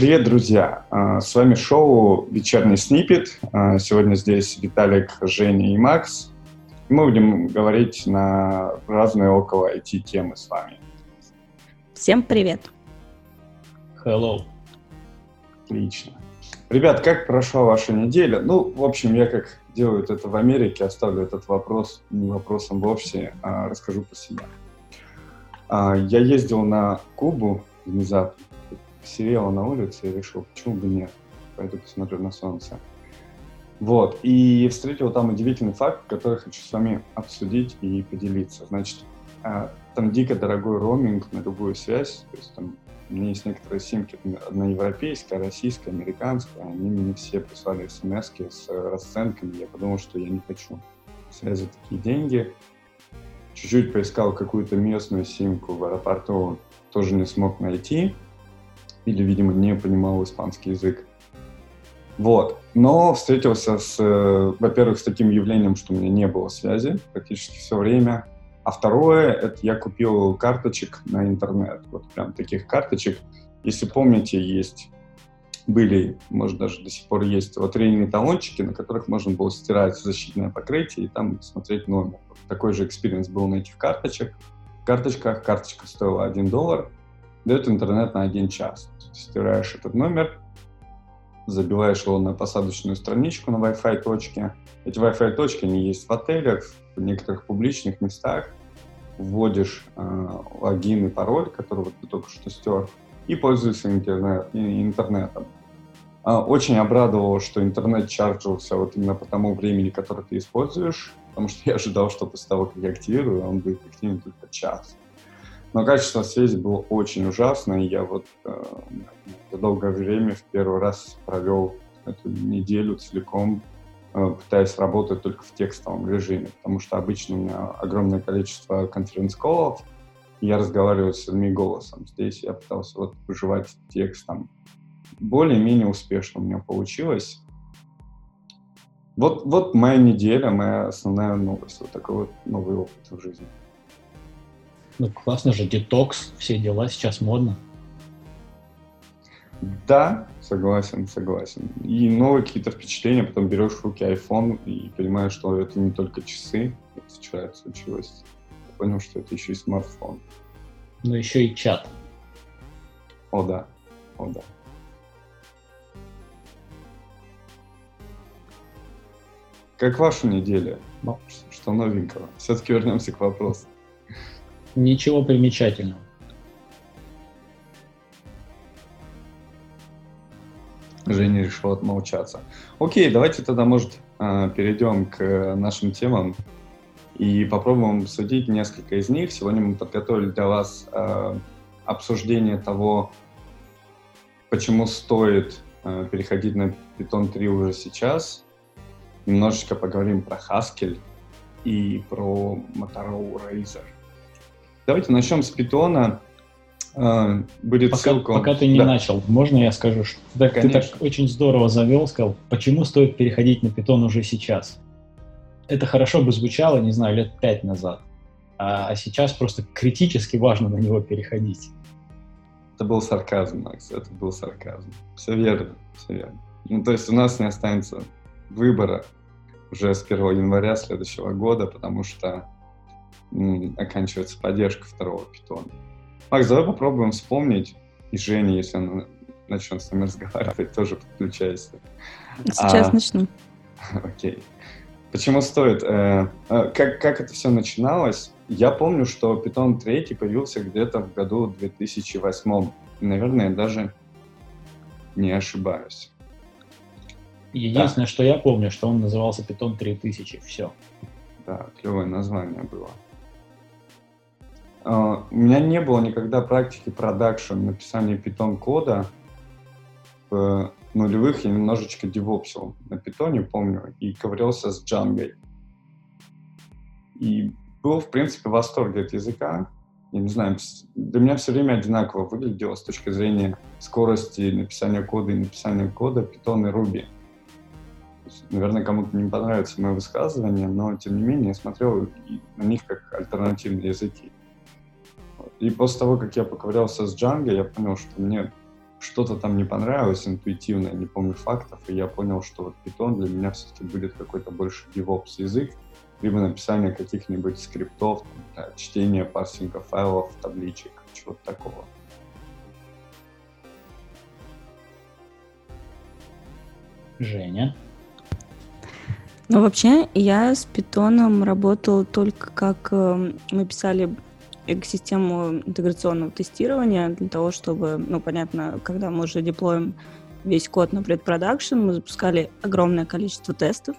Привет, друзья! А, с вами шоу «Вечерний снипет». А, сегодня здесь Виталик, Женя и Макс. Мы будем говорить на разные около IT-темы с вами. Всем привет! Hello! Отлично. Ребят, как прошла ваша неделя? Ну, в общем, я как делаю это в Америке, оставлю этот вопрос не вопросом вовсе, а расскажу по себе. А, я ездил на Кубу внезапно, сериала на улице и решил, почему бы нет, пойду посмотрю на солнце. Вот, и встретил там удивительный факт, который хочу с вами обсудить и поделиться. Значит, а, там дико дорогой роуминг на любую связь, то есть там у меня есть некоторые симки, одна европейская, российская, американская, они мне все прислали смс с расценками, я подумал, что я не хочу связи такие деньги. Чуть-чуть поискал какую-то местную симку в аэропорту, тоже не смог найти или, видимо, не понимал испанский язык. Вот. Но встретился с, э, во-первых, с таким явлением, что у меня не было связи практически все время. А второе, это я купил карточек на интернет. Вот прям таких карточек. Если помните, есть были, может, даже до сих пор есть лотерейные талончики, на которых можно было стирать защитное покрытие и там смотреть номер. Такой же experience был на этих карточек. карточках карточка стоила 1 доллар, дает интернет на один час. Стираешь этот номер, забиваешь его на посадочную страничку на Wi-Fi точке. Эти Wi-Fi точки, они есть в отелях, в некоторых публичных местах. Вводишь э, логин и пароль, который вот ты только что стер, и пользуешься интернет, интернетом. А, очень обрадовало, что интернет charge ился вот именно по тому времени, которое ты используешь, потому что я ожидал, что после того, как я активирую, он будет активен только час. Но качество связи было очень ужасное, и я вот э, за долгое время в первый раз провел эту неделю целиком, э, пытаясь работать только в текстовом режиме, потому что обычно у меня огромное количество конференц-коллов, я разговариваю с людьми голосом. Здесь я пытался вот выживать текстом. Более-менее успешно у меня получилось. Вот, вот моя неделя, моя основная новость. Вот такой вот новый опыт в жизни. Ну, классно же, детокс, все дела, сейчас модно. Да, согласен, согласен. И новые какие-то впечатления, потом берешь в руки iPhone и понимаешь, что это не только часы, как вчера случилось. Я понял, что это еще и смартфон. Но еще и чат. О да, о да. Как ваша неделя? Ну, что новенького? Все-таки вернемся к вопросу. Ничего примечательного. Женя решил отмолчаться. Окей, давайте тогда, может, а, перейдем к нашим темам и попробуем обсудить несколько из них. Сегодня мы подготовили для вас а, обсуждение того, почему стоит а, переходить на Python 3 уже сейчас. Немножечко поговорим про Haskell и про Motorola Razr. Давайте начнем с питона. А, будет пока, ссылка. Пока ты не да. начал, можно я скажу, что да, ты так очень здорово завел, сказал, почему стоит переходить на питон уже сейчас. Это хорошо бы звучало, не знаю, лет пять назад. А, а сейчас просто критически важно на него переходить. Это был сарказм, Макс, это был сарказм. Все верно, все верно. Ну, то есть у нас не останется выбора уже с 1 января следующего года, потому что оканчивается поддержка второго питона. Макс, давай попробуем вспомнить, и Женя, если она начнет с нами разговаривать, тоже подключайся. Сейчас а, начну. Окей. Почему стоит? Э, э, как, как это все начиналось? Я помню, что Python 3 появился где-то в году 2008. Наверное, даже не ошибаюсь. Единственное, да. что я помню, что он назывался Python 3000. Все. Да, клевое название было. Uh, у меня не было никогда практики продакшн, написания питон-кода. В нулевых я немножечко девопсил на питоне, помню, и ковырялся с джангой. И был, в принципе, в восторге от языка. Я не знаю, для меня все время одинаково выглядело с точки зрения скорости написания кода и написания кода Python и Ruby. Наверное, кому-то не понравится мое высказывание, но, тем не менее, я смотрел на них как альтернативные языки. И после того, как я поковырялся с Django, я понял, что мне что-то там не понравилось интуитивно, не помню фактов, и я понял, что вот Python для меня все-таки будет какой-то больше DevOps язык, либо написание каких-нибудь скриптов, там, да, чтение парсинга файлов, табличек, чего-то такого. Женя? Ну, вообще, я с питоном работала только как э, мы писали экосистему интеграционного тестирования для того, чтобы, ну, понятно, когда мы уже деплоим весь код на предпродакшн, мы запускали огромное количество тестов,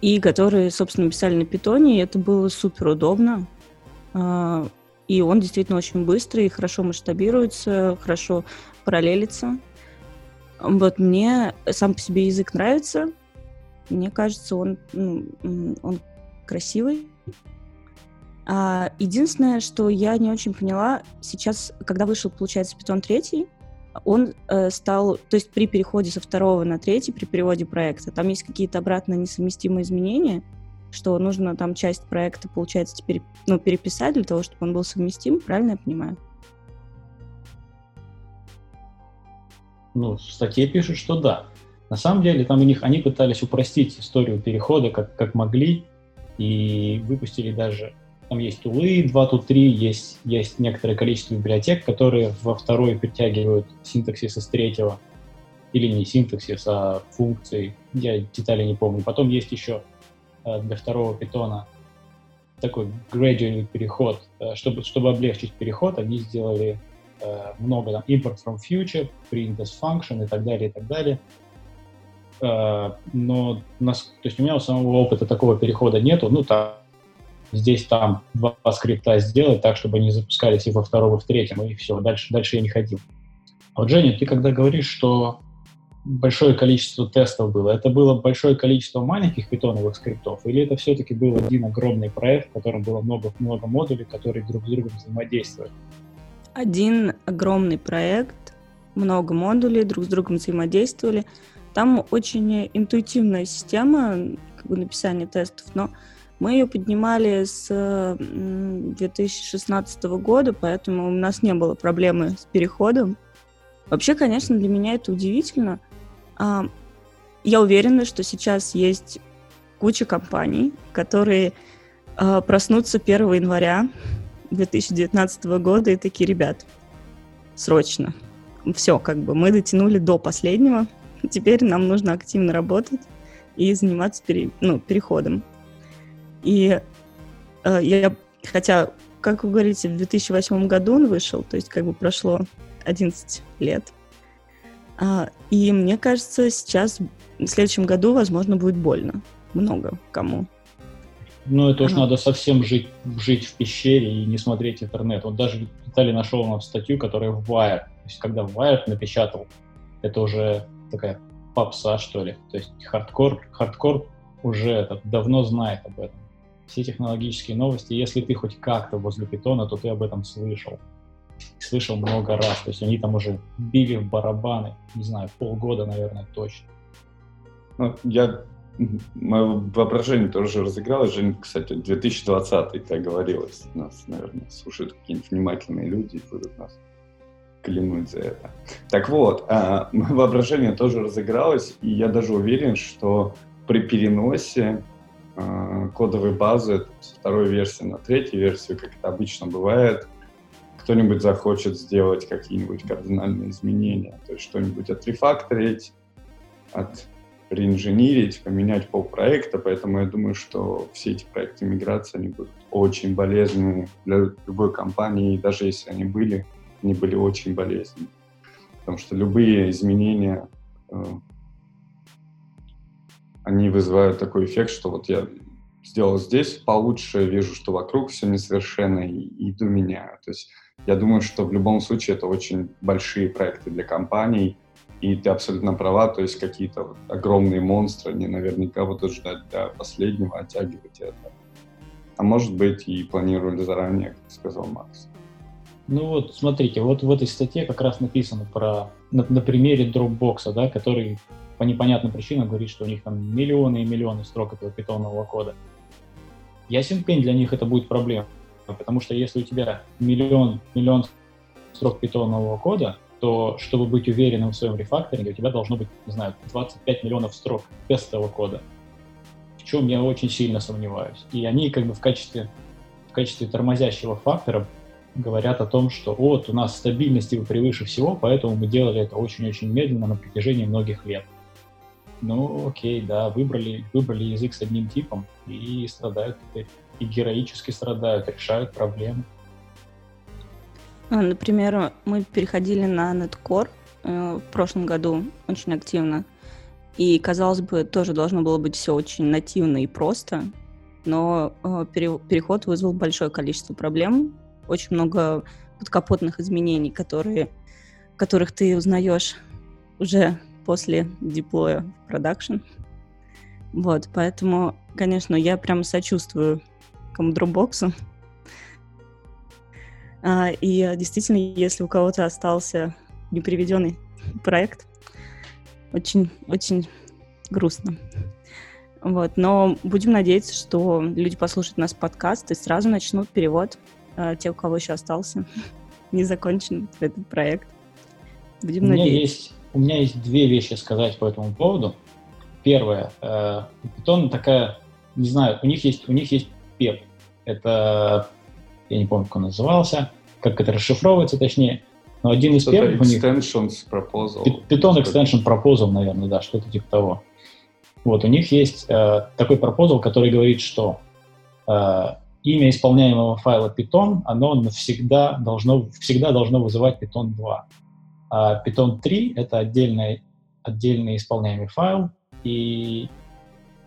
и которые, собственно, писали на питоне, и это было супер удобно. А, и он действительно очень быстрый, хорошо масштабируется, хорошо параллелится. Вот мне сам по себе язык нравится. Мне кажется, он, ну, он красивый. А, единственное, что я не очень поняла, сейчас, когда вышел, получается, Python 3, он э, стал, то есть при переходе со второго на третий, при переводе проекта, там есть какие-то обратно несовместимые изменения, что нужно там часть проекта, получается, теперь ну, переписать для того, чтобы он был совместим, правильно я понимаю? Ну, в статье пишут, что да. На самом деле, там у них они пытались упростить историю перехода как, как могли, и выпустили даже там есть тулы, 2 тут 3, есть, есть некоторое количество библиотек, которые во второй притягивают синтаксис из третьего. Или не синтаксис, а функции. Я детали не помню. Потом есть еще э, для второго питона такой gradual переход. Э, чтобы, чтобы облегчить переход, они сделали э, много там import from future, print as function и так далее, и так далее. Но нас, то есть у меня у самого опыта такого перехода нету. Ну, там здесь там два скрипта сделать так, чтобы они запускались и во втором, и в третьем, и все, дальше, дальше я не ходил. А вот, Женя, ты когда говоришь, что большое количество тестов было, это было большое количество маленьких питоновых скриптов, или это все-таки был один огромный проект, в котором было много, много модулей, которые друг с другом взаимодействуют? Один огромный проект, много модулей друг с другом взаимодействовали. Там очень интуитивная система как бы, написания тестов, но мы ее поднимали с 2016 года, поэтому у нас не было проблемы с переходом. Вообще, конечно, для меня это удивительно. А, я уверена, что сейчас есть куча компаний, которые а, проснутся 1 января 2019 года и такие, ребят, срочно. Все, как бы мы дотянули до последнего. Теперь нам нужно активно работать и заниматься пере, ну, переходом. И э, я, хотя, как вы говорите, в 2008 году он вышел, то есть как бы прошло 11 лет. А, и мне кажется, сейчас, в следующем году, возможно, будет больно. Много кому. Ну, это уж ага. надо совсем жить, жить в пещере и не смотреть интернет. Вот даже Виталий нашел нам статью, которая в Wired. То есть, когда Wired напечатал, это уже такая попса, что ли. То есть, хардкор, хардкор уже это, давно знает об этом все технологические новости. Если ты хоть как-то возле питона, то ты об этом слышал. Слышал много раз. То есть они там уже били в барабаны, не знаю, полгода, наверное, точно. Ну, я Мое воображение тоже разыгралось. Женя, кстати, 2020 как говорилось. Нас, наверное, слушают какие-нибудь внимательные люди и будут нас клянуть за это. Так вот, а, мое воображение тоже разыгралось, и я даже уверен, что при переносе э, кодовой базы с второй версии на третью версию, как это обычно бывает, кто-нибудь захочет сделать какие-нибудь кардинальные изменения, то есть что-нибудь отрефакторить, от реинженерить, поменять полпроекта, поэтому я думаю, что все эти проекты миграции, они будут очень болезненны для любой компании, и даже если они были, они были очень болезненны. Потому что любые изменения э, они вызывают такой эффект, что вот я сделал здесь получше, вижу, что вокруг все несовершенно, и иду меняю. То есть я думаю, что в любом случае это очень большие проекты для компаний, и ты абсолютно права, то есть какие-то вот огромные монстры, они наверняка будут ждать до последнего, оттягивать это. А может быть и планировали заранее, как сказал Макс. Ну вот, смотрите, вот в этой статье как раз написано про, на, на примере Dropbox, да, который по непонятным причинам говорит, что у них там миллионы и миллионы строк этого питонового кода. Ясен пень, для них это будет проблема, потому что если у тебя миллион, миллион строк питонового кода, то чтобы быть уверенным в своем рефакторинге, у тебя должно быть, не знаю, 25 миллионов строк тестового кода, в чем я очень сильно сомневаюсь. И они как бы в качестве, в качестве тормозящего фактора говорят о том, что вот у нас стабильность превыше всего, поэтому мы делали это очень-очень медленно на протяжении многих лет. Ну, окей, да, выбрали, выбрали язык с одним типом и страдают теперь. И героически страдают, решают проблемы. А, например, мы переходили на Netcore э, в прошлом году очень активно. И, казалось бы, тоже должно было быть все очень нативно и просто, но э, переход вызвал большое количество проблем, очень много подкапотных изменений, которые, которых ты узнаешь уже после диплоя в продакшн. Вот, поэтому, конечно, я прям сочувствую Commodore а, и действительно, если у кого-то остался неприведенный проект, очень, очень грустно. Вот, но будем надеяться, что люди послушают нас подкаст и сразу начнут перевод э, те, у кого еще остался не закончен этот проект. Будем у меня надеяться. Есть, у меня есть две вещи сказать по этому поводу. Первое, э, Python такая, не знаю, у них есть, у них есть PEP. Это я не помню, как он назывался, как это расшифровывается точнее, но один из первых у них... Extensions Proposal. Python Extension Proposal, наверное, да, что-то типа того. Вот, у них есть э, такой пропозал, который говорит, что э, имя исполняемого файла Python, оно навсегда должно, всегда должно вызывать Python 2. А Python 3 — это отдельный, отдельный исполняемый файл, и,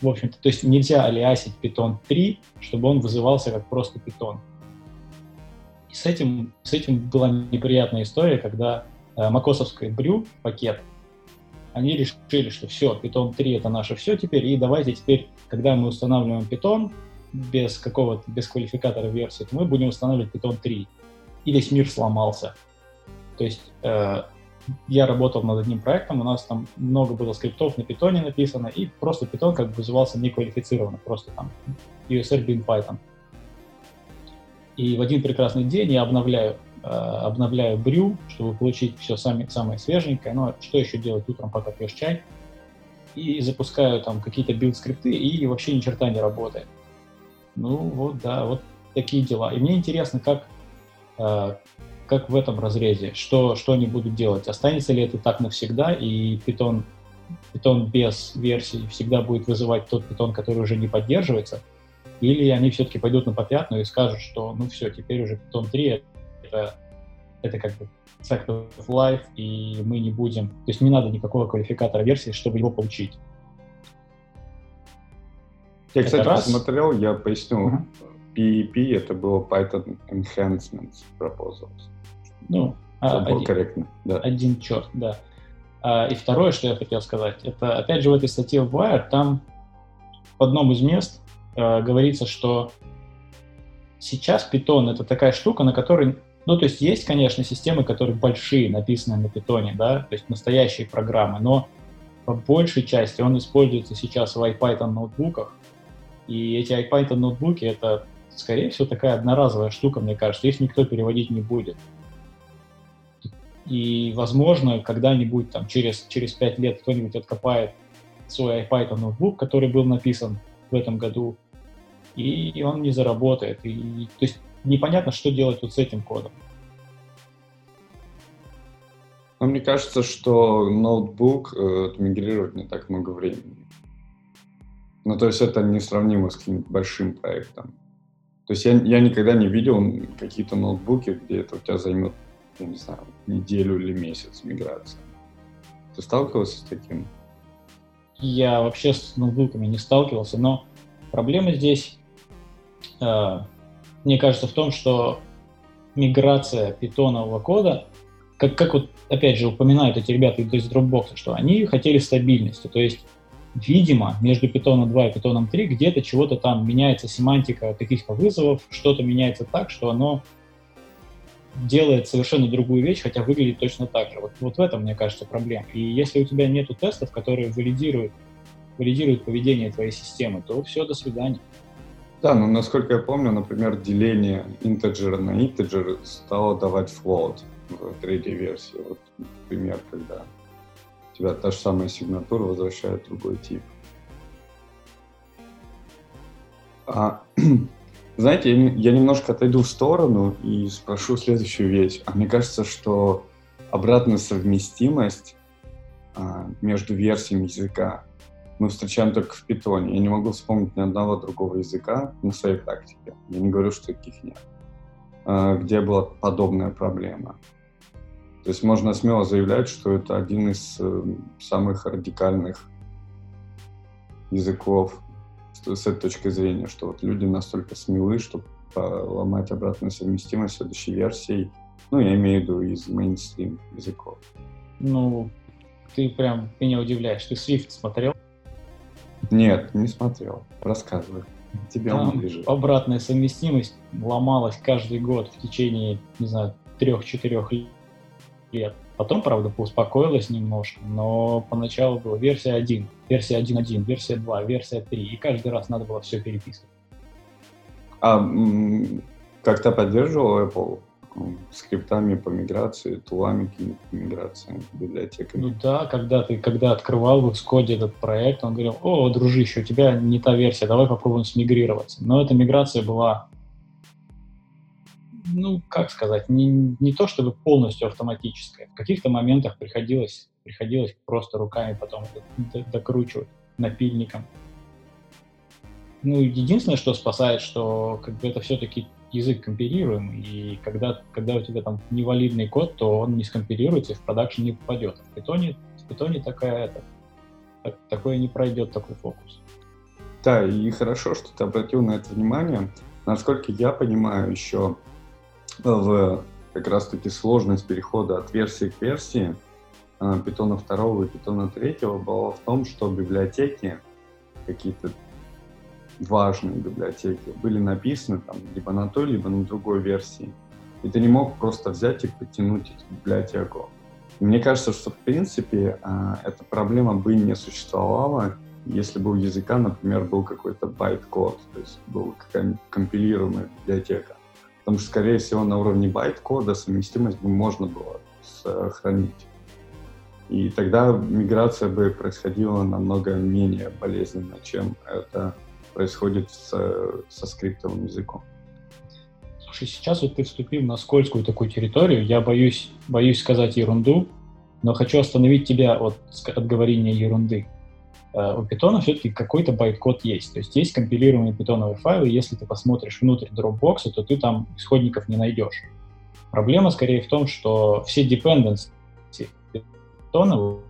в общем-то, то есть нельзя алиасить Python 3, чтобы он вызывался как просто Python с этим, с этим была неприятная история, когда э, макосовский брю пакет, они решили, что все, Python 3 это наше все теперь, и давайте теперь, когда мы устанавливаем Python без какого-то, без квалификатора версии, то мы будем устанавливать Python 3. И весь мир сломался. То есть э, я работал над одним проектом, у нас там много было скриптов на Python написано, и просто Python как бы вызывался неквалифицированно, просто там usr bin Python. И в один прекрасный день я обновляю, э, обновляю brew, чтобы получить все сами, самое свеженькое. Но что еще делать утром, пока пьешь чай? И запускаю там какие-то билд-скрипты, и вообще ни черта не работает. Ну вот, да, вот такие дела. И мне интересно, как, э, как в этом разрезе, что, что они будут делать. Останется ли это так навсегда, и Python, Python без версии всегда будет вызывать тот Python, который уже не поддерживается – или они все-таки пойдут на попятную и скажут, что ну все, теперь уже Python 3 это, это как бы fact of life, и мы не будем... То есть не надо никакого квалификатора версии, чтобы его получить. Я, это кстати, раз. посмотрел, я поясню. Uh-huh. PEP это было Python Enhancements Proposals. Ну, это а, один, корректно. Да. Один черт, да. А, и второе, что я хотел сказать, это опять же в этой статье в Wire, там в одном из мест э, говорится, что сейчас Python — это такая штука, на которой... Ну, то есть есть, конечно, системы, которые большие, написанные на Python, да, то есть настоящие программы, но по большей части он используется сейчас в IPython ноутбуках, и эти IPython ноутбуки — это, скорее всего, такая одноразовая штука, мне кажется, их никто переводить не будет. И, возможно, когда-нибудь, там, через, через 5 лет кто-нибудь откопает свой IPython ноутбук, который был написан в этом году, и он не заработает. И, то есть непонятно, что делать вот с этим кодом. Но мне кажется, что ноутбук э, мигрирует не так много времени. Ну, то есть это несравнимо с каким-то большим проектом. То есть я, я никогда не видел какие-то ноутбуки, где это у тебя займет, я не знаю, неделю или месяц миграция. Ты сталкивался с таким? Я вообще с ноутбуками не сталкивался, но проблема здесь Э, мне кажется, в том, что миграция питонового кода, как, как вот, опять же, упоминают эти ребята из Dropbox, что они хотели стабильности, то есть видимо, между питоном 2 и питоном 3 где-то чего-то там меняется семантика каких-то вызовов, что-то меняется так, что оно делает совершенно другую вещь, хотя выглядит точно так же. Вот, вот в этом, мне кажется, проблема. И если у тебя нет тестов, которые валидируют, валидируют поведение твоей системы, то все, до свидания. Да, но насколько я помню, например, деление интеджера на интеджер стало давать float. в третьей версии. Вот пример, когда у тебя та же самая сигнатура возвращает другой тип. А, знаете, я немножко отойду в сторону и спрошу следующую вещь. А мне кажется, что обратная совместимость а, между версиями языка мы встречаем только в питоне. Я не могу вспомнить ни одного другого языка на своей практике. Я не говорю, что таких нет. А, где была подобная проблема. То есть можно смело заявлять, что это один из э, самых радикальных языков с этой точки зрения, что вот люди настолько смелы, чтобы ломать обратную совместимость следующей версией, ну, я имею в виду из мейнстрим языков. Ну, ты прям меня удивляешь. Ты Swift смотрел? Нет, не смотрел. Рассказывай. Тебе Там он ближе. Обратная совместимость ломалась каждый год в течение, не знаю, трех-четырех лет. Потом, правда, поуспокоилась немножко, но поначалу была версия 1, версия 1.1, версия 2, версия 3, и каждый раз надо было все переписывать. А как-то поддерживал Apple скриптами по миграции, тулами по миграции, библиотеками? Ну да, когда ты когда открывал в Xcode этот проект, он говорил, о, дружище, у тебя не та версия, давай попробуем смигрироваться. Но эта миграция была ну, как сказать, не, не то чтобы полностью автоматическое. В каких-то моментах приходилось, приходилось просто руками потом докручивать напильником. Ну, единственное, что спасает, что как бы это все-таки язык компилируемый, и когда, когда у тебя там невалидный код, то он не скомпилируется и в продакшн не попадет. В питоне, в питоне такая, это, так, такое не пройдет, такой фокус. Да, и хорошо, что ты обратил на это внимание. Насколько я понимаю, еще в как раз-таки сложность перехода от версии к версии питона 2 и питона 3 была в том, что библиотеки, какие-то важные библиотеки, были написаны там либо на той, либо на другой версии. И ты не мог просто взять и подтянуть эту библиотеку. Мне кажется, что в принципе а, эта проблема бы не существовала, если бы у языка, например, был какой-то байт-код, то есть была какая-нибудь компилируемая библиотека. Потому что, скорее всего, на уровне байт-кода совместимость бы можно было сохранить. И тогда миграция бы происходила намного менее болезненно, чем это происходит с, со скриптовым языком. Слушай, сейчас вот ты вступил на скользкую такую территорию. Я боюсь, боюсь сказать ерунду, но хочу остановить тебя от, от говорения ерунды. Э, у питона все-таки какой-то байткод есть. То есть есть компилируемые питоновые файлы, если ты посмотришь внутрь Dropbox, то ты там исходников не найдешь. Проблема скорее в том, что все dependencies питоновые,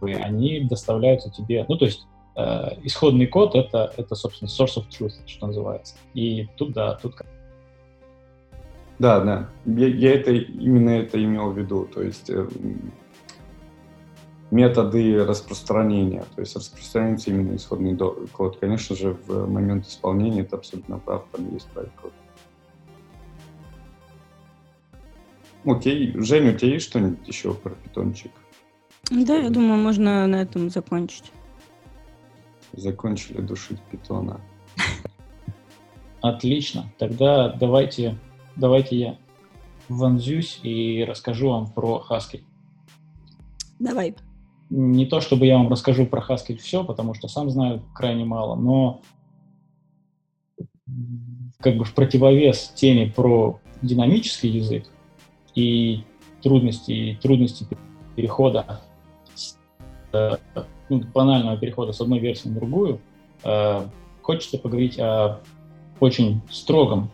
они доставляются тебе, ну то есть э, исходный код это, это, собственно, source of truth, что называется. И тут, да, тут да, да. Я, я это именно это имел в виду. То есть э, методы распространения, то есть распространяется именно исходный код. Конечно же, в момент исполнения это абсолютно прав, там есть код. Окей, Женя, у тебя есть что-нибудь еще про питончик? Да, я думаю, можно на этом закончить. Закончили душить питона. Отлично. Тогда давайте, давайте я вонзюсь и расскажу вам про Haskell. Давай не то чтобы я вам расскажу про Haskell все, потому что сам знаю крайне мало, но как бы в противовес теме про динамический язык и трудности, и трудности перехода, э, ну, банального перехода с одной версии на другую, э, хочется поговорить о очень строгом,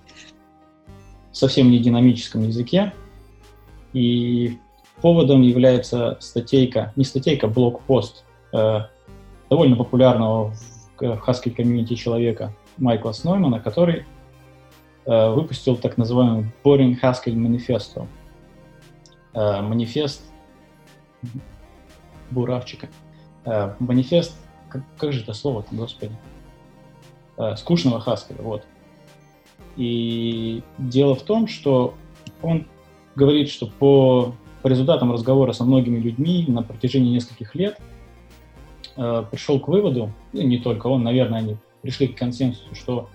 совсем не динамическом языке. И Поводом является статейка, не статейка, блокпост э, довольно популярного в, в Haskell комьюнити человека Майкла Сноймана, который э, выпустил так называемый Boring Haskell Manifesto. Э, манифест буравчика. Э, манифест, как, как же это слово-то, господи? Э, скучного Haskell, вот. И дело в том, что он говорит, что по по результатам разговора со многими людьми на протяжении нескольких лет э, пришел к выводу, ну, не только он, наверное, они пришли к консенсусу, что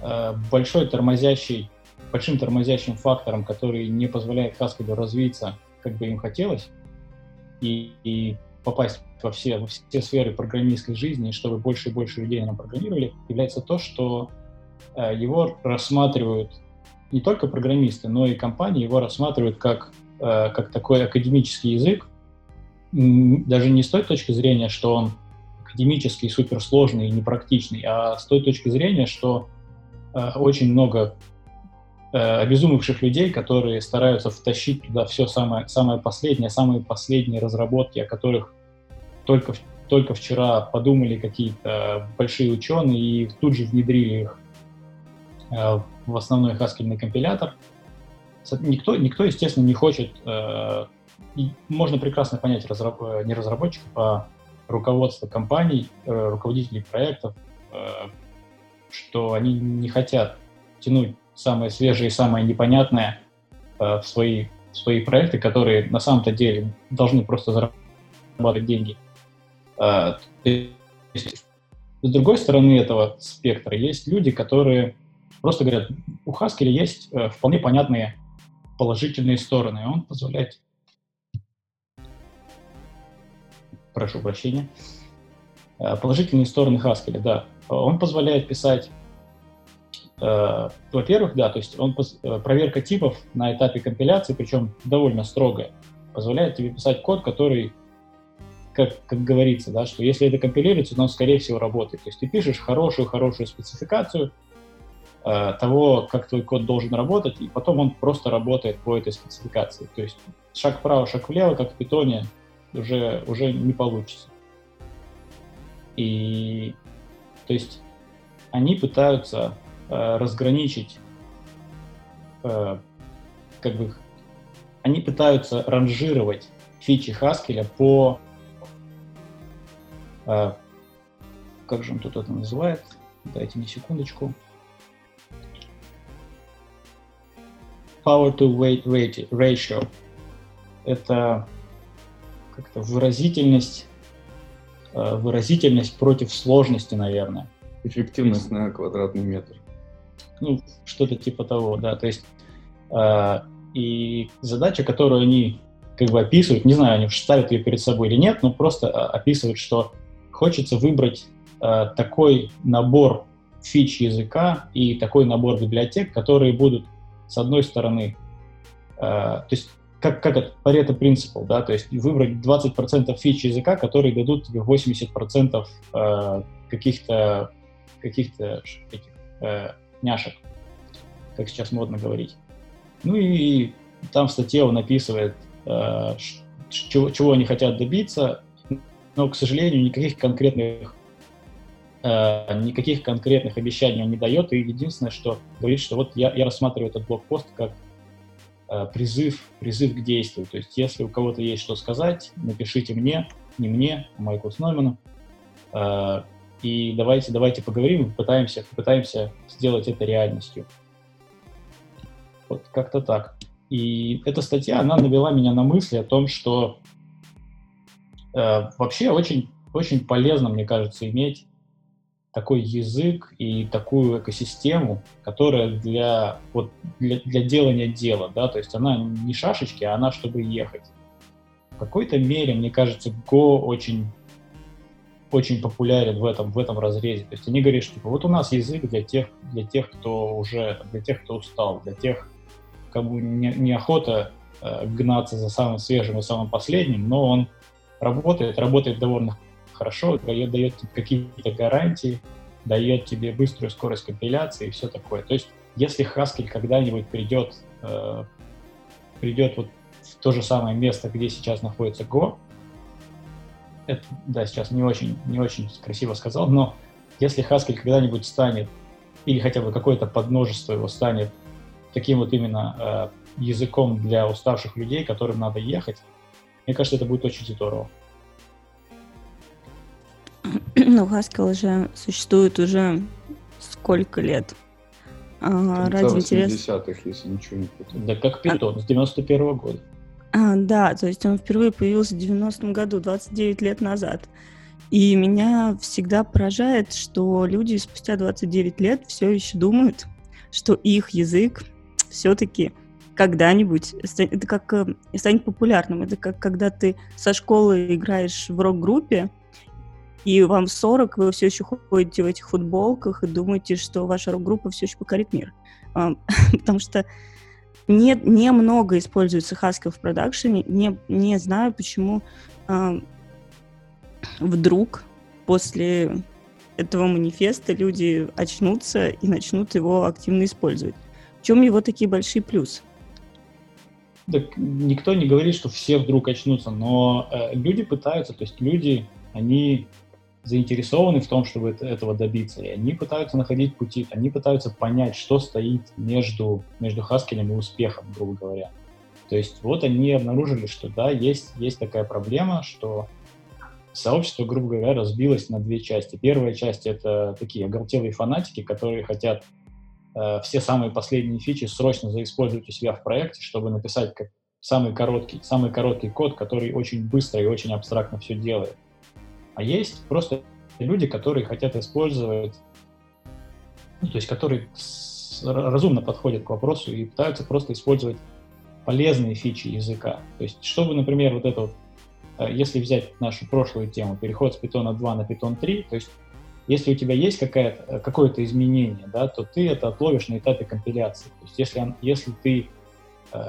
э, большой тормозящий большим тормозящим фактором, который не позволяет Haskell развиться, как бы им хотелось, и, и попасть во все, во все сферы программистской жизни, чтобы больше и больше людей нам программировали, является то, что э, его рассматривают не только программисты, но и компании его рассматривают как, как такой академический язык, даже не с той точки зрения, что он академический, суперсложный и непрактичный, а с той точки зрения, что э, очень много э, обезумевших людей, которые стараются втащить туда все самое, самое последнее, самые последние разработки, о которых только, только вчера подумали какие-то большие ученые и тут же внедрили их э, в основной хаскельный компилятор. Никто, никто, естественно, не хочет... Э, можно прекрасно понять разраб, э, не разработчиков, а руководство компаний, э, руководителей проектов, э, что они не хотят тянуть самое свежее и самое непонятное э, в, свои, в свои проекты, которые на самом-то деле должны просто зарабатывать деньги. Э, с другой стороны этого спектра есть люди, которые просто говорят, у Haskell есть э, вполне понятные положительные стороны, он позволяет прошу прощения, э, положительные стороны Haskell, да. Он позволяет писать, э, во-первых, да, то есть он, э, проверка типов на этапе компиляции, причем довольно строгая, позволяет тебе писать код, который, как, как говорится, да, что если это компилируется, то он, скорее всего, работает. То есть ты пишешь хорошую-хорошую спецификацию э, того, как твой код должен работать, и потом он просто работает по этой спецификации. То есть шаг вправо, шаг влево, как в питоне, уже, уже не получится. И то есть они пытаются э, разграничить, э, как бы, они пытаются ранжировать фичи Хаскеля по, э, как же он тут это называет, дайте мне секундочку, power to weight ratio. Это как-то выразительность, э, выразительность против сложности, наверное. Эффективность на квадратный метр. Ну, что-то типа того, да. То есть э, и задача, которую они как бы описывают, не знаю, они ставят ее перед собой или нет, но просто э, описывают, что хочется выбрать э, такой набор фич языка и такой набор библиотек, которые будут, с одной стороны, э, то есть как, как это, Pareto принципал, да, то есть выбрать 20% фич языка, которые дадут тебе 80% э, каких-то каких-то этих э, няшек, как сейчас модно говорить. Ну и там в статье он описывает, э, чего, чего они хотят добиться, но, к сожалению, никаких конкретных никаких конкретных обещаний он не дает, и единственное, что говорит, что вот я, я рассматриваю этот блокпост как Э, призыв, призыв к действию. То есть, если у кого-то есть что сказать, напишите мне, не мне, а Майклу Снойману, э, и давайте, давайте поговорим, попытаемся, попытаемся сделать это реальностью. Вот как-то так. И эта статья, она навела меня на мысли о том, что э, вообще очень, очень полезно, мне кажется, иметь такой язык и такую экосистему, которая для, вот, для, для делания дела, да, то есть она не шашечки, а она чтобы ехать. В какой-то мере, мне кажется, Go очень, очень популярен в этом, в этом разрезе. То есть они говорят, что типа, вот у нас язык для тех, для тех, кто уже, для тех, кто устал, для тех, кому не, неохота э, гнаться за самым свежим и самым последним, но он работает, работает довольно хорошо, дает, дает какие-то гарантии, дает тебе быструю скорость компиляции и все такое. То есть, если Haskell когда-нибудь придет, э, придет вот в то же самое место, где сейчас находится Go, это, да, сейчас не очень, не очень красиво сказал, но если Haskell когда-нибудь станет, или хотя бы какое-то подмножество его станет таким вот именно э, языком для уставших людей, которым надо ехать, мне кажется, это будет очень здорово. Ну, Haskell же существует уже сколько лет? А, ради интереса. если ничего не путаю. Да как Python, а... с 91 -го года. А, да, то есть он впервые появился в 90-м году, 29 лет назад. И меня всегда поражает, что люди спустя 29 лет все еще думают, что их язык все-таки когда-нибудь это как э, станет популярным. Это как когда ты со школы играешь в рок-группе, и вам 40, вы все еще ходите в этих футболках и думаете, что ваша рок-группа все еще покорит мир. Потому что не, не много используется Haskell в продакшене. Не, не знаю, почему вдруг после этого манифеста люди очнутся и начнут его активно использовать. В чем его такие большие плюсы? Так никто не говорит, что все вдруг очнутся, но э, люди пытаются, то есть люди, они заинтересованы в том, чтобы это, этого добиться, и они пытаются находить пути, они пытаются понять, что стоит между, между Хаскелем и успехом, грубо говоря. То есть вот они обнаружили, что да, есть, есть такая проблема, что сообщество, грубо говоря, разбилось на две части. Первая часть — это такие оголтелые фанатики, которые хотят э, все самые последние фичи срочно заиспользовать у себя в проекте, чтобы написать как самый короткий, самый короткий код, который очень быстро и очень абстрактно все делает. А есть просто люди, которые хотят использовать, ну, то есть которые разумно подходят к вопросу и пытаются просто использовать полезные фичи языка. То есть, чтобы, например, вот это вот Э, если взять нашу прошлую тему, переход с Python 2 на Python 3, то есть если у тебя есть какое-то какое изменение, да, то ты это отловишь на этапе компиляции. То есть если, если, ты, э,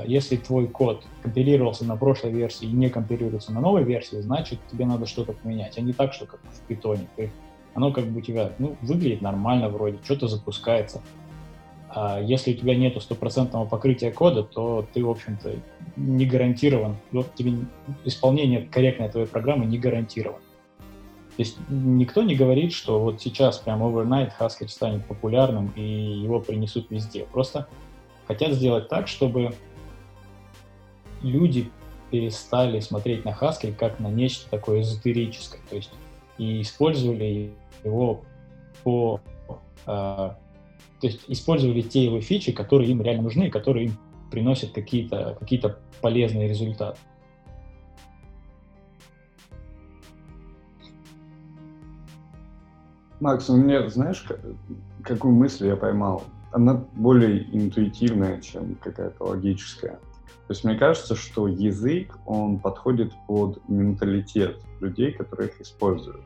если твой код компилировался на прошлой версии и не компилируется на новой версии, значит тебе надо что-то поменять, а не так, что как в Python. Оно как бы у тебя ну, выглядит нормально вроде, что-то запускается, а если у тебя нету стопроцентного покрытия кода, то ты, в общем-то, не гарантирован, тебе исполнение корректной твоей программы не гарантирован. То есть никто не говорит, что вот сейчас прям overnight Haskell станет популярным и его принесут везде. Просто хотят сделать так, чтобы люди перестали смотреть на Haskell как на нечто такое эзотерическое, то есть и использовали его по а, то есть использовали те его фичи, которые им реально нужны, которые им приносят какие-то какие полезные результаты. Макс, у меня, знаешь, какую мысль я поймал? Она более интуитивная, чем какая-то логическая. То есть мне кажется, что язык, он подходит под менталитет людей, которые их используют.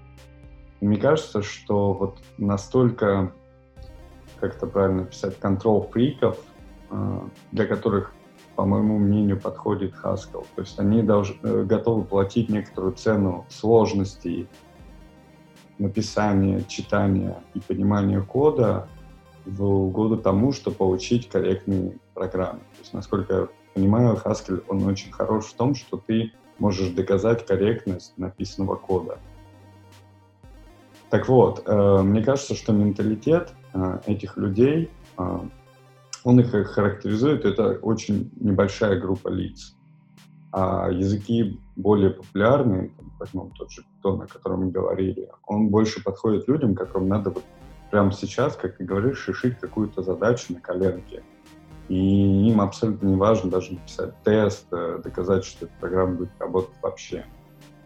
И мне кажется, что вот настолько как это правильно писать, контрол-фриков, э, для которых, по моему мнению, подходит Haskell. То есть они должны, э, готовы платить некоторую цену сложности написания, читания и понимания кода в угоду тому, чтобы получить корректные программы. То есть, насколько я понимаю, Haskell, он очень хорош в том, что ты можешь доказать корректность написанного кода. Так вот, э, мне кажется, что менталитет э, этих людей, э, он их характеризует, это очень небольшая группа лиц. А языки более популярные, возьмем тот же Python, о котором мы говорили, он больше подходит людям, которым надо вот прямо сейчас, как ты говоришь, решить какую-то задачу на коленке. И им абсолютно не важно даже написать тест, доказать, что эта программа будет работать вообще.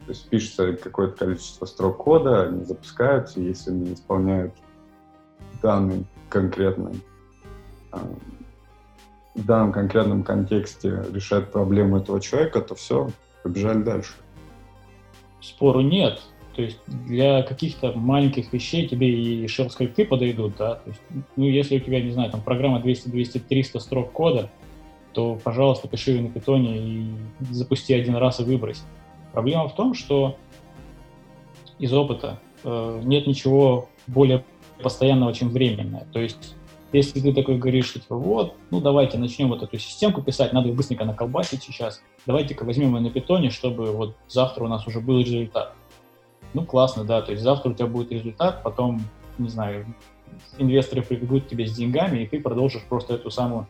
То есть пишется какое-то количество строк кода, они запускаются, если не исполняют данный конкретный а, в данном конкретном контексте решает проблему этого человека, то все, побежали дальше. Спору нет. То есть для каких-то маленьких вещей тебе и shell скрипты подойдут, да. То есть, ну, если у тебя, не знаю, там программа 200, 200, 300 строк кода, то, пожалуйста, пиши ее на питоне и запусти один раз и выбрось. Проблема в том, что из опыта э, нет ничего более постоянного, чем временное. То есть, если ты такой говоришь, что типа, вот, ну давайте начнем вот эту системку писать, надо ее быстренько наколбасить сейчас, давайте-ка возьмем ее на питоне, чтобы вот завтра у нас уже был результат. Ну, классно, да, то есть завтра у тебя будет результат, потом, не знаю, инвесторы прибегут к тебе с деньгами, и ты продолжишь просто эту самую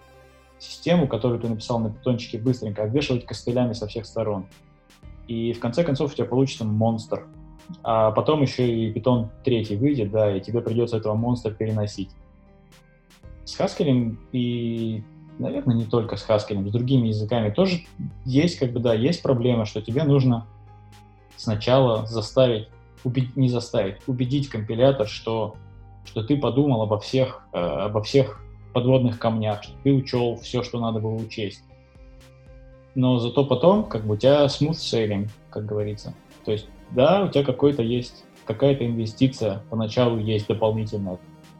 систему, которую ты написал на питончике, быстренько обвешивать костылями со всех сторон и в конце концов у тебя получится монстр. А потом еще и питон третий выйдет, да, и тебе придется этого монстра переносить. С Haskell и, наверное, не только с Haskell, с другими языками тоже есть, как бы, да, есть проблема, что тебе нужно сначала заставить, убедить, не заставить, убедить компилятор, что, что ты подумал обо всех, э, обо всех подводных камнях, что ты учел все, что надо было учесть. Но зато потом, как бы, у тебя smooth sailing, как говорится. То есть, да, у тебя какой-то есть, какая-то инвестиция поначалу есть дополнительная.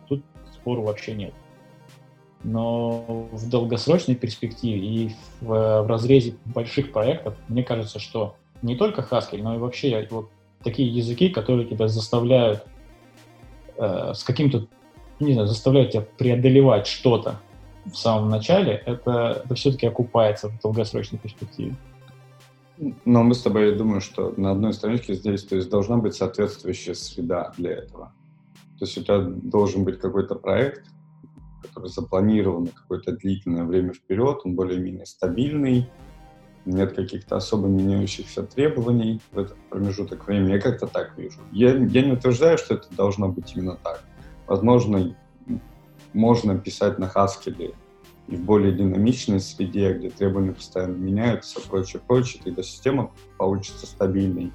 Тут спору вообще нет. Но в долгосрочной перспективе и в, в разрезе больших проектов, мне кажется, что не только Haskell, но и вообще вот такие языки, которые тебя заставляют э, с каким-то, не знаю, заставляют тебя преодолевать что-то в самом начале, это, это все-таки окупается в долгосрочной перспективе. Но мы с тобой, я думаю, что на одной страничке здесь то есть, должна быть соответствующая среда для этого. То есть у тебя должен быть какой-то проект, который запланирован на какое-то длительное время вперед, он более-менее стабильный, нет каких-то особо меняющихся требований в этот промежуток времени. Я как-то так вижу. Я, я не утверждаю, что это должно быть именно так. Возможно, можно писать на Haskell и в более динамичной среде, где требования постоянно меняются, прочее, прочее, тогда система получится стабильной.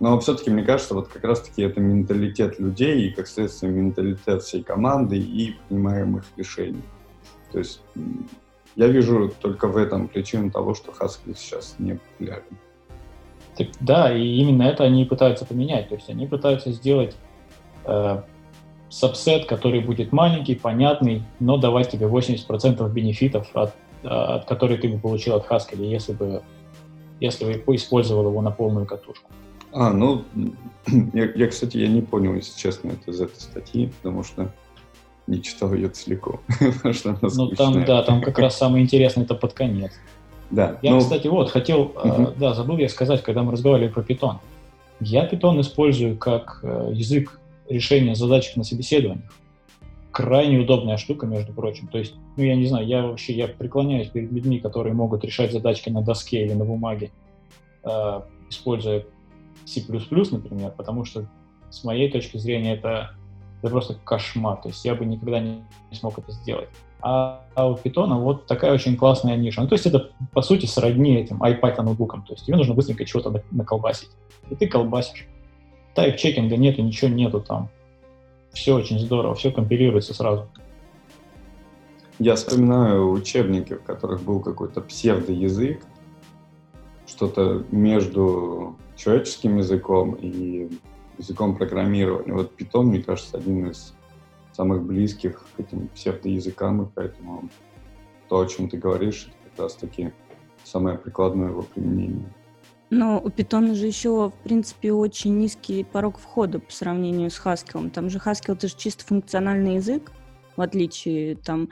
Но все-таки, мне кажется, вот как раз-таки это менталитет людей и, как следствие, менталитет всей команды и принимаемых решений. То есть я вижу только в этом причину того, что Haskell сейчас не популярен. Так, да, и именно это они пытаются поменять. То есть они пытаются сделать э, сабсет, который будет маленький, понятный, но давать тебе 80% бенефитов, от, от которых ты бы получил от Haskell, если бы, если бы использовал его на полную катушку. А, ну, я, я, кстати, я не понял, если честно, это из этой статьи, потому что не читал ее целиком. ну, там, да, там как раз самое интересное это под конец. Да. Я, ну... кстати, вот, хотел, uh да, забыл я сказать, когда мы разговаривали про Python. Я Python использую как э, язык решения задачек на собеседованиях. Крайне удобная штука, между прочим. То есть, ну, я не знаю, я вообще, я преклоняюсь перед людьми, которые могут решать задачки на доске или на бумаге, э, используя C++, например, потому что с моей точки зрения это это просто кошмар. То есть я бы никогда не, смог это сделать. А, а у Python вот такая очень классная ниша. Ну, то есть это, по сути, сродни этим iPython ноутбукам. То есть тебе нужно быстренько чего-то наколбасить. И ты колбасишь. Тайп-чекинга нету, ничего нету там. Все очень здорово, все компилируется сразу. Я вспоминаю учебники, в которых был какой-то псевдоязык, что-то между человеческим языком и языком программирования. Вот Python, мне кажется, один из самых близких к этим псевдоязыкам, и поэтому то, о чем ты говоришь, это как раз-таки самое прикладное его применение. Но у Python же еще, в принципе, очень низкий порог входа по сравнению с Haskell. Там же Haskell это же чисто функциональный язык, в отличие там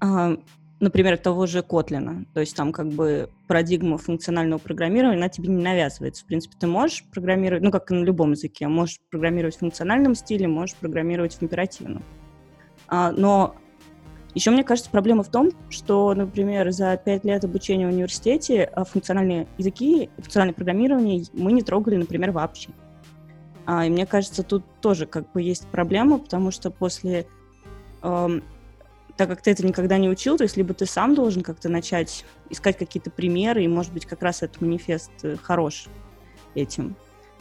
а, например, того же Котлина. То есть там как бы парадигма функционального программирования, она тебе не навязывается. В принципе, ты можешь программировать, ну, как и на любом языке, можешь программировать в функциональном стиле, можешь программировать в императивном. А, но еще, мне кажется, проблема в том, что, например, за пять лет обучения в университете а, функциональные языки, функциональное программирование мы не трогали, например, вообще. А, и мне кажется, тут тоже как бы есть проблема, потому что после так как ты это никогда не учил, то есть либо ты сам должен как-то начать искать какие-то примеры, и, может быть, как раз этот манифест э, хорош этим,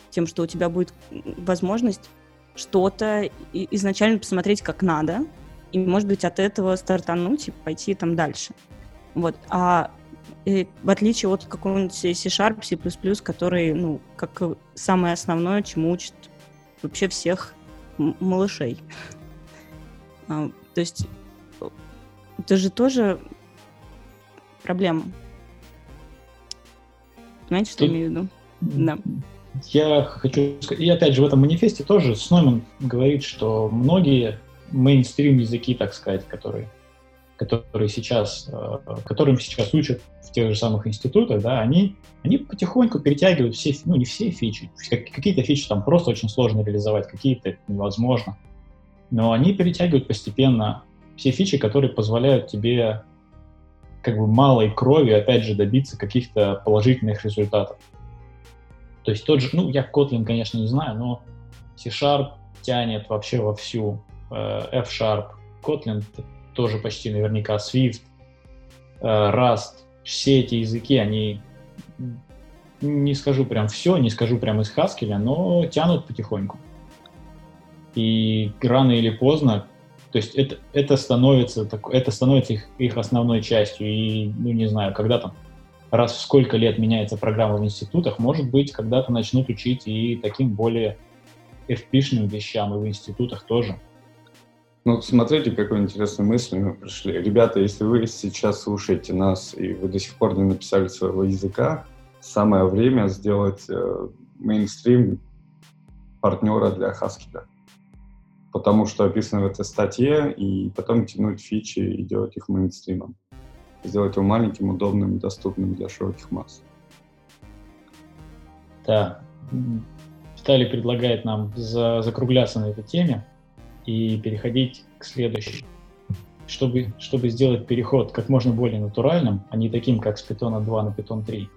тем, что у тебя будет возможность что-то изначально посмотреть как надо, и, может быть, от этого стартануть и пойти там дальше. Вот. А и э, в отличие от какого-нибудь C-Sharp, C++, который, ну, как самое основное, чему учат вообще всех малышей. А, то есть это же тоже проблема. Понимаете, что Ты... я имею в виду? Да. Я хочу сказать, и опять же в этом манифесте тоже Снойман говорит, что многие мейнстрим языки, так сказать, которые, которые сейчас, э, которым сейчас учат в тех же самых институтах, да, они, они потихоньку перетягивают все, ну не все фичи, какие-то фичи там просто очень сложно реализовать, какие-то невозможно, но они перетягивают постепенно все фичи, которые позволяют тебе как бы малой крови, опять же, добиться каких-то положительных результатов. То есть тот же, ну, я Kotlin, конечно, не знаю, но C-Sharp тянет вообще вовсю, э, F-Sharp, Kotlin тоже почти наверняка, Swift, э, Rust, все эти языки, они, не скажу прям все, не скажу прям из Haskell, но тянут потихоньку. И рано или поздно То есть это, это становится, это становится их, их основной частью. И, ну, не знаю, когда там раз в сколько лет меняется программа в институтах, может быть, когда-то начнут учить и таким более FP-шным вещам, и в институтах тоже. Ну, смотрите, какой интересной мысли мы пришли. Ребята, если вы сейчас слушаете нас, и вы до сих пор не написали своего языка, самое время сделать э, мейнстрим партнера для Haskell. Потому что описано в этой статье, и потом тянуть фичи и делать их мейнстримом. Сделать его маленьким, удобным, доступным для широких масс. Да. Виталий предлагает нам за, закругляться на этой теме и переходить к следующей. Чтобы, чтобы сделать переход как можно более натуральным, а не таким, как с Python 2 на Python 3,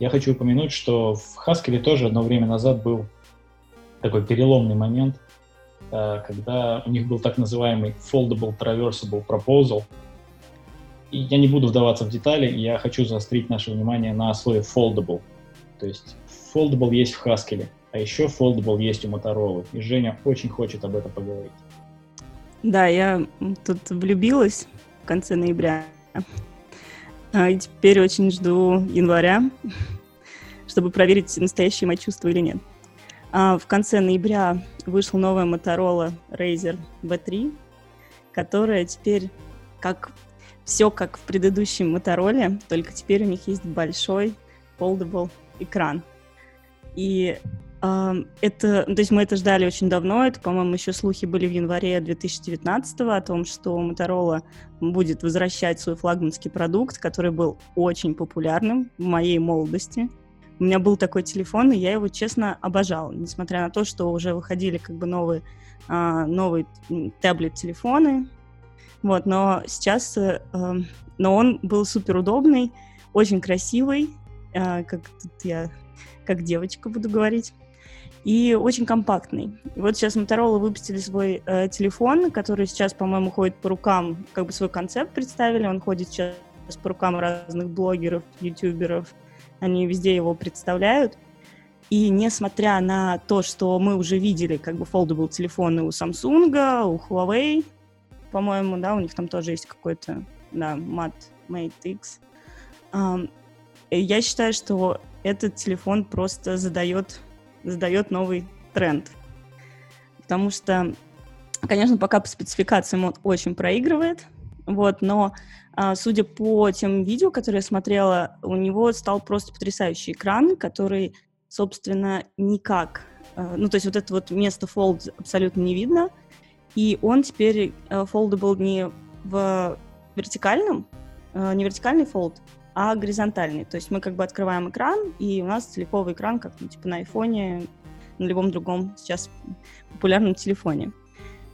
я хочу упомянуть, что в Haskell тоже одно время назад был такой переломный момент, когда у них был так называемый Foldable Traversable Proposal. И я не буду вдаваться в детали, я хочу заострить наше внимание на слове Foldable. То есть Foldable есть в Haskell, а еще Foldable есть у Motorola. И Женя очень хочет об этом поговорить. Да, я тут влюбилась в конце ноября. А, и теперь очень жду января, чтобы проверить, настоящие мои чувства или нет. А в конце ноября вышла новая Motorola Razer V3, которая теперь как все как в предыдущем Motorola, только теперь у них есть большой foldable экран. И это, то есть мы это ждали очень давно, это, по-моему, еще слухи были в январе 2019 о том, что Motorola будет возвращать свой флагманский продукт, который был очень популярным в моей молодости. У меня был такой телефон, и я его, честно, обожал, несмотря на то, что уже выходили как бы новые, а, новые таблет-телефоны, вот, но сейчас, э, но он был супер удобный, очень красивый, э, как тут я как девочка буду говорить и очень компактный. И вот сейчас Motorola выпустили свой э, телефон, который сейчас, по-моему, ходит по рукам, как бы свой концепт представили, он ходит сейчас по рукам разных блогеров, ютуберов, они везде его представляют. И несмотря на то, что мы уже видели как бы foldable телефоны у Samsung, у Huawei, по-моему, да, у них там тоже есть какой-то, да, Mat Mate X. Um, я считаю, что этот телефон просто задает задает новый тренд. Потому что, конечно, пока по спецификациям он очень проигрывает, вот, но судя по тем видео, которые я смотрела, у него стал просто потрясающий экран, который, собственно, никак, а, ну, то есть вот это вот место fold абсолютно не видно, и он теперь а, foldable не в вертикальном, а, не вертикальный fold, а горизонтальный. То есть мы как бы открываем экран, и у нас целиковый экран, как ну, типа на айфоне, на любом другом сейчас популярном телефоне.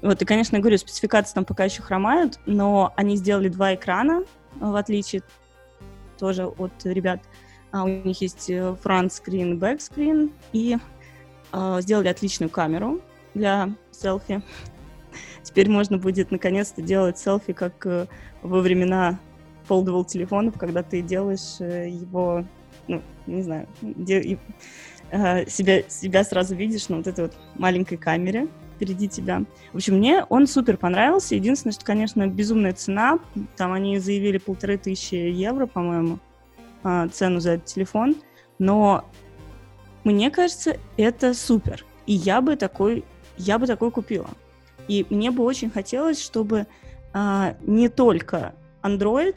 Вот, и, конечно, говорю, спецификации там пока еще хромают, но они сделали два экрана, в отличие тоже от ребят. А, у них есть front screen, back screen, и а, сделали отличную камеру для селфи. Теперь можно будет наконец-то делать селфи, как э, во времена foldable телефонов, когда ты делаешь э, его, ну, не знаю, де, э, себя, себя сразу видишь на вот этой вот маленькой камере впереди тебя. В общем, мне он супер понравился. Единственное, что, конечно, безумная цена. Там они заявили полторы тысячи евро, по-моему, э, цену за этот телефон. Но мне кажется, это супер. И я бы такой, я бы такой купила. И мне бы очень хотелось, чтобы а, не только Android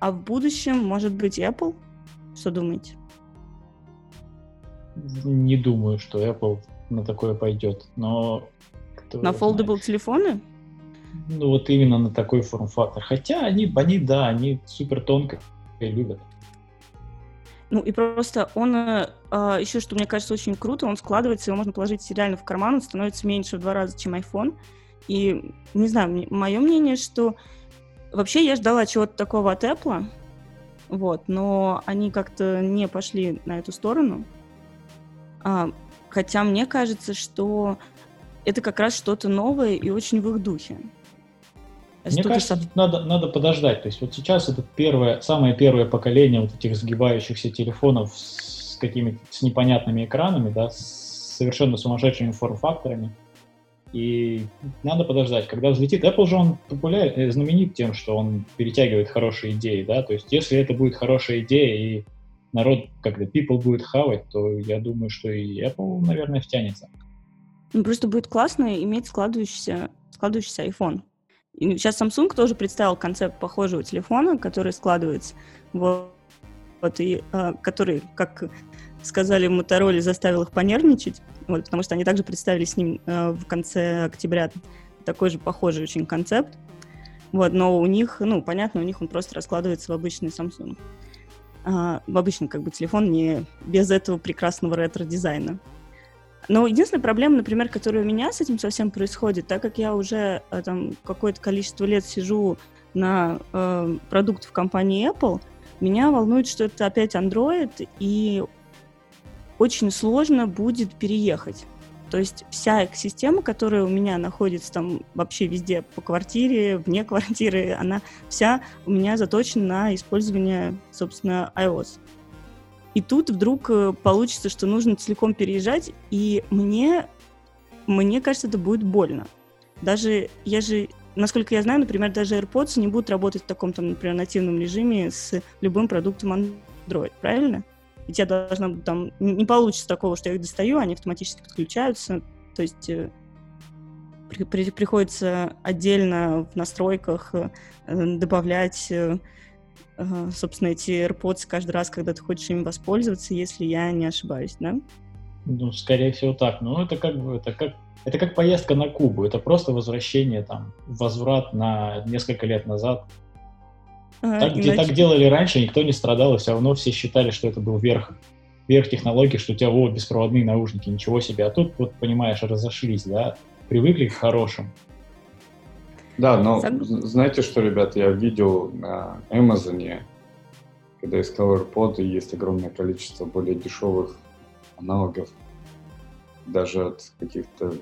а в будущем, может быть, Apple? Что думаете? Не думаю, что Apple на такое пойдет, но... На foldable телефоны? Ну, вот именно на такой форм-фактор. Хотя они, они, да, они супер тонко любят. Ну и просто он, э, а, еще что мне кажется очень круто, он складывается, его можно положить реально в карман, он становится меньше в два раза, чем iPhone. И, не знаю, мое мнение, что Вообще я ждала чего-то такого от Apple, вот, но они как-то не пошли на эту сторону. А, хотя мне кажется, что это как раз что-то новое и очень в их духе. Мне кажется, со... надо, надо подождать. То есть вот сейчас это первое, самое первое поколение вот этих сгибающихся телефонов с какими-то с непонятными экранами, да, с совершенно сумасшедшими форм-факторами. И надо подождать, когда взлетит. Apple же он популярен, э, знаменит тем, что он перетягивает хорошие идеи, да, то есть если это будет хорошая идея и народ, когда people будет хавать, то я думаю, что и Apple, наверное, втянется. Ну, просто будет классно иметь складывающийся, складывающийся iPhone. И сейчас Samsung тоже представил концепт похожего телефона, который складывается. Вот, вот и э, который, как сказали в Motorola, заставил их понервничать, вот, потому что они также представили с ним э, в конце октября такой же похожий очень концепт. Вот, но у них, ну, понятно, у них он просто раскладывается в обычный Samsung. А, в обычный, как бы, телефон, не без этого прекрасного ретро-дизайна. Но единственная проблема, например, которая у меня с этим совсем происходит, так как я уже э, там какое-то количество лет сижу на э, продуктах компании Apple, меня волнует, что это опять Android, и очень сложно будет переехать. То есть вся экосистема, которая у меня находится там вообще везде по квартире, вне квартиры, она вся у меня заточена на использование, собственно, iOS. И тут вдруг э, получится, что нужно целиком переезжать, и мне, мне кажется, это будет больно. Даже я же, насколько я знаю, например, даже AirPods не будут работать в таком, там, например, нативном режиме с любым продуктом Android, правильно? Ведь я должна там... Не получится такого, что я их достаю, они автоматически подключаются. То есть э, при, при, приходится отдельно в настройках э, добавлять собственно, эти AirPods каждый раз, когда ты хочешь им воспользоваться, если я не ошибаюсь, да? Ну, скорее всего так. Но это как бы, это как, это как поездка на Кубу. Это просто возвращение, там, возврат на несколько лет назад. Так, иначе... так делали раньше, никто не страдал, и все равно все считали, что это был верх, верх технологий, что у тебя, вот, беспроводные наушники, ничего себе. А тут, вот, понимаешь, разошлись, да, привыкли к хорошим. Да, но Сог... знаете что, ребят, я видел на Амазоне, когда искал AirPod, есть огромное количество более дешевых аналогов, даже от каких-то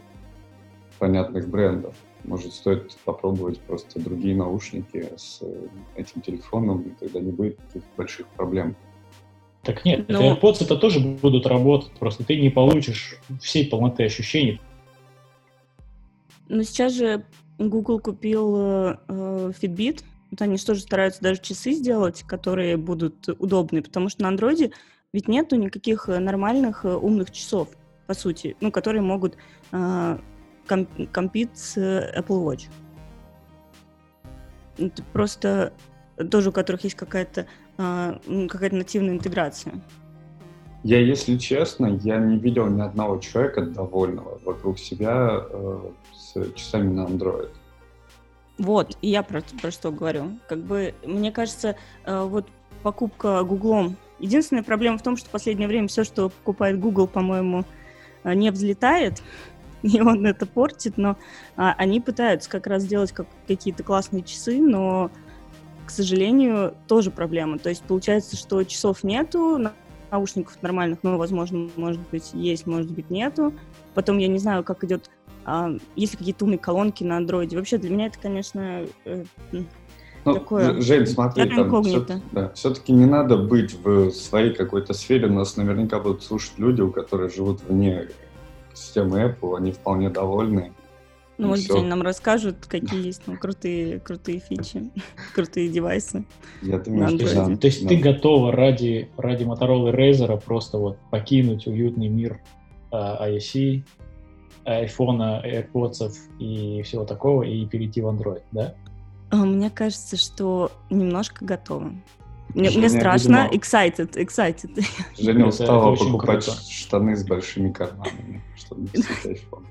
понятных брендов. Может, стоит попробовать просто другие наушники с этим телефоном, и тогда не будет таких больших проблем. Так нет, Но... AirPods это тоже будут работать, просто ты не получишь всей полноты ощущений. Но сейчас же Google купил э, э, Fitbit. Вот они тоже стараются даже часы сделать, которые будут удобны, потому что на андроиде ведь нету никаких нормальных э, умных часов, по сути, ну, которые могут э, компит с Apple Watch. Это просто тоже у которых есть какая-то э, какая-то нативная интеграция. Я, если честно, я не видел ни одного человека довольного вокруг себя э, с часами на Android. Вот, и я про, про что говорю. Как бы, мне кажется, э, вот покупка Гуглом... Единственная проблема в том, что в последнее время все, что покупает Google, по-моему, э, не взлетает, и он это портит, но а, они пытаются как раз сделать как, какие-то классные часы, но, к сожалению, тоже проблема. То есть получается, что часов нету, наушников нормальных, ну, возможно, может быть, есть, может быть, нету. Потом я не знаю, как идет а, есть ли какие-то умные колонки на андроиде. Вообще для меня это, конечно, э, ну, такое... Жень, смотри, там все, да, все-таки не надо быть в своей какой-то сфере. Нас наверняка будут слушать люди, у которых живут вне системы Apple, они вполне довольны. Ну, может они нам расскажут, какие есть ну, крутые, крутые фичи, крутые девайсы. Я думаю, что да. То есть да. ты готова ради, ради Motorola Razer просто вот покинуть уютный мир ISE, iPhone, AirPods и всего такого и перейти в Android, да? А, мне кажется, что немножко готово. Мне, мне страшно, видимо, excited, excited. Женя устала покупать круто. штаны с большими карманами, чтобы носить iPhone.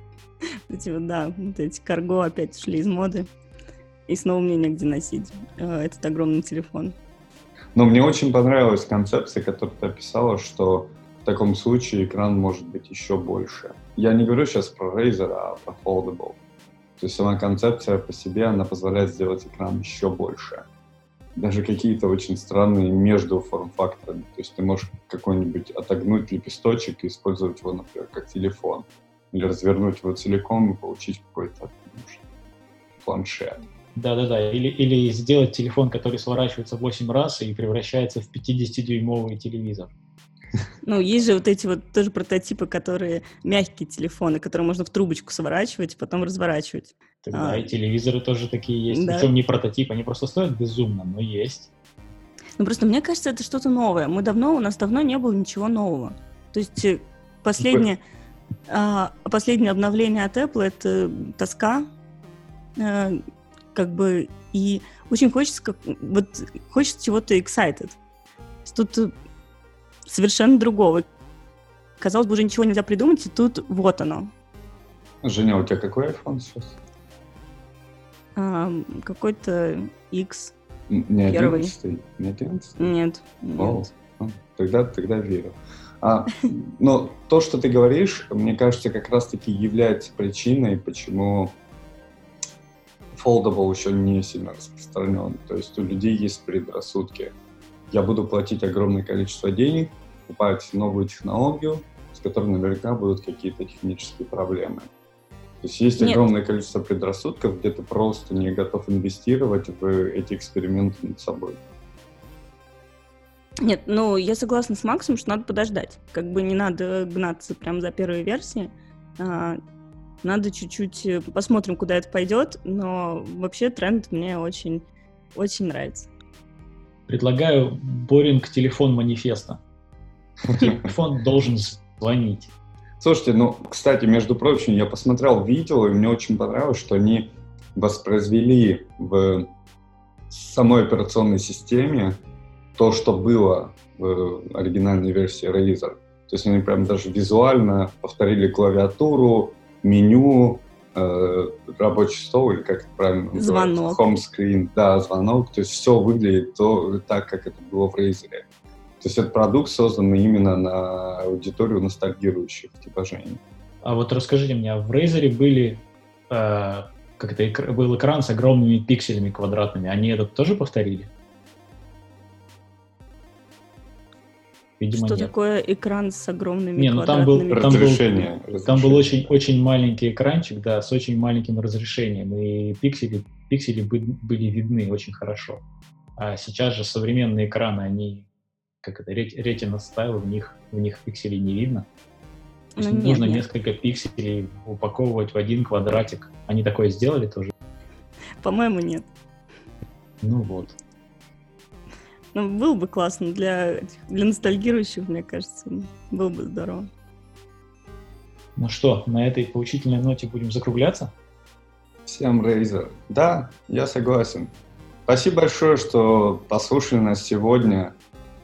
Эти вот, да, вот эти карго опять ушли из моды. И снова мне негде носить э, этот огромный телефон. Но мне очень понравилась концепция, которую ты описала, что в таком случае экран может быть еще больше. Я не говорю сейчас про Razer, а про Foldable. То есть сама концепция по себе, она позволяет сделать экран еще больше. Даже какие-то очень странные между форм-факторами. То есть ты можешь какой-нибудь отогнуть лепесточек и использовать его, например, как телефон. Или развернуть его целиком и получить какой-то ну, планшет. Да-да-да, или, или сделать телефон, который сворачивается 8 раз и превращается в 50-дюймовый телевизор. Ну, есть же вот эти вот тоже прототипы, которые мягкие телефоны, которые можно в трубочку сворачивать, потом разворачивать. Тогда а. и телевизоры тоже такие есть. Да. Причем не прототипы, они просто стоят безумно, но есть. Ну, просто мне кажется, это что-то новое. Мы давно, у нас давно не было ничего нового. То есть э, последнее, а, последнее обновление от Apple — это тоска, а, как бы, и очень хочется, как, вот, хочется чего-то excited. Тут совершенно другого. Казалось бы, уже ничего нельзя придумать, и тут вот оно. Женя, у тебя какой iPhone сейчас? А, какой-то X. Не первый. 11? Не 11? Нет. нет. О, тогда, тогда верю. А, но то, что ты говоришь, мне кажется, как раз-таки является причиной, почему foldable еще не сильно распространен. То есть у людей есть предрассудки. Я буду платить огромное количество денег, покупать новую технологию, с которой наверняка будут какие-то технические проблемы. То есть есть Нет. огромное количество предрассудков, где ты просто не готов инвестировать в эти эксперименты над собой. Нет, ну я согласна с Максом, что надо подождать. Как бы не надо гнаться прям за первой версией. А, надо чуть-чуть э, посмотрим, куда это пойдет, но вообще тренд мне очень, очень нравится. Предлагаю боринг телефон манифеста. Телефон должен звонить. Слушайте, ну, кстати, между прочим, я посмотрел видео, и мне очень понравилось, что они воспроизвели в самой операционной системе то, что было в оригинальной версии Razer. То есть они прям даже визуально повторили клавиатуру, меню, э, рабочий стол, или как это правильно называется? Звонок. Home screen, да, звонок. То есть все выглядит то, так, как это было в Razer. То есть этот продукт создан именно на аудиторию ностальгирующих типа Жени. А вот расскажите мне, а в Razer были э, как это был экран с огромными пикселями квадратными, они это тоже повторили? Видимо, Что нет. такое экран с огромными не, ну, там был, там разрешение, был, разрешение. Там был очень, очень маленький экранчик, да, с очень маленьким разрешением, и пиксели, пиксели были видны очень хорошо. А сейчас же современные экраны, они как это, ретина стайл, в них, в них пикселей не видно. То есть ну, нужно нет, несколько пикселей упаковывать в один квадратик. Они такое сделали тоже? По-моему, нет. Ну вот. Ну, было бы классно для, для ностальгирующих, мне кажется. Было бы здорово. Ну что, на этой поучительной ноте будем закругляться? Всем Razer. Да, я согласен. Спасибо большое, что послушали нас сегодня.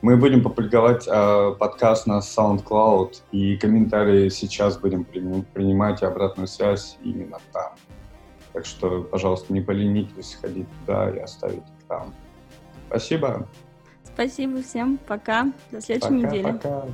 Мы будем публиковать э, подкаст на SoundCloud, и комментарии сейчас будем принимать и обратную связь именно там. Так что, пожалуйста, не поленитесь ходить туда и оставить их там. Спасибо. Спасибо всем. Пока. До следующей пока, недели. Пока.